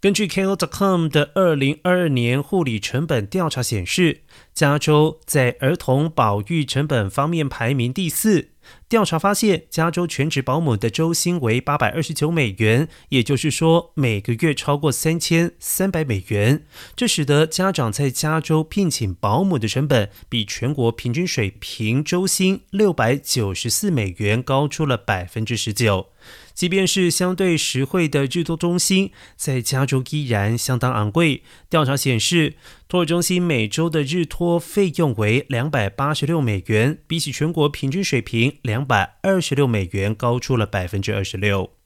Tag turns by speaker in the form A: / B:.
A: 根据 Care.com 的二零二二年护理成本调查显示，加州在儿童保育成本方面排名第四。调查发现，加州全职保姆的周薪为八百二十九美元，也就是说每个月超过三千三百美元。这使得家长在加州聘请保姆的成本比全国平均水平周薪六百九十四美元高出了百分之十九。即便是相对实惠的日托中心，在加州依然相当昂贵。调查显示，托儿中心每周的日托费用为两百八十六美元，比起全国平均水平两百二十六美元高出了百分之二十六。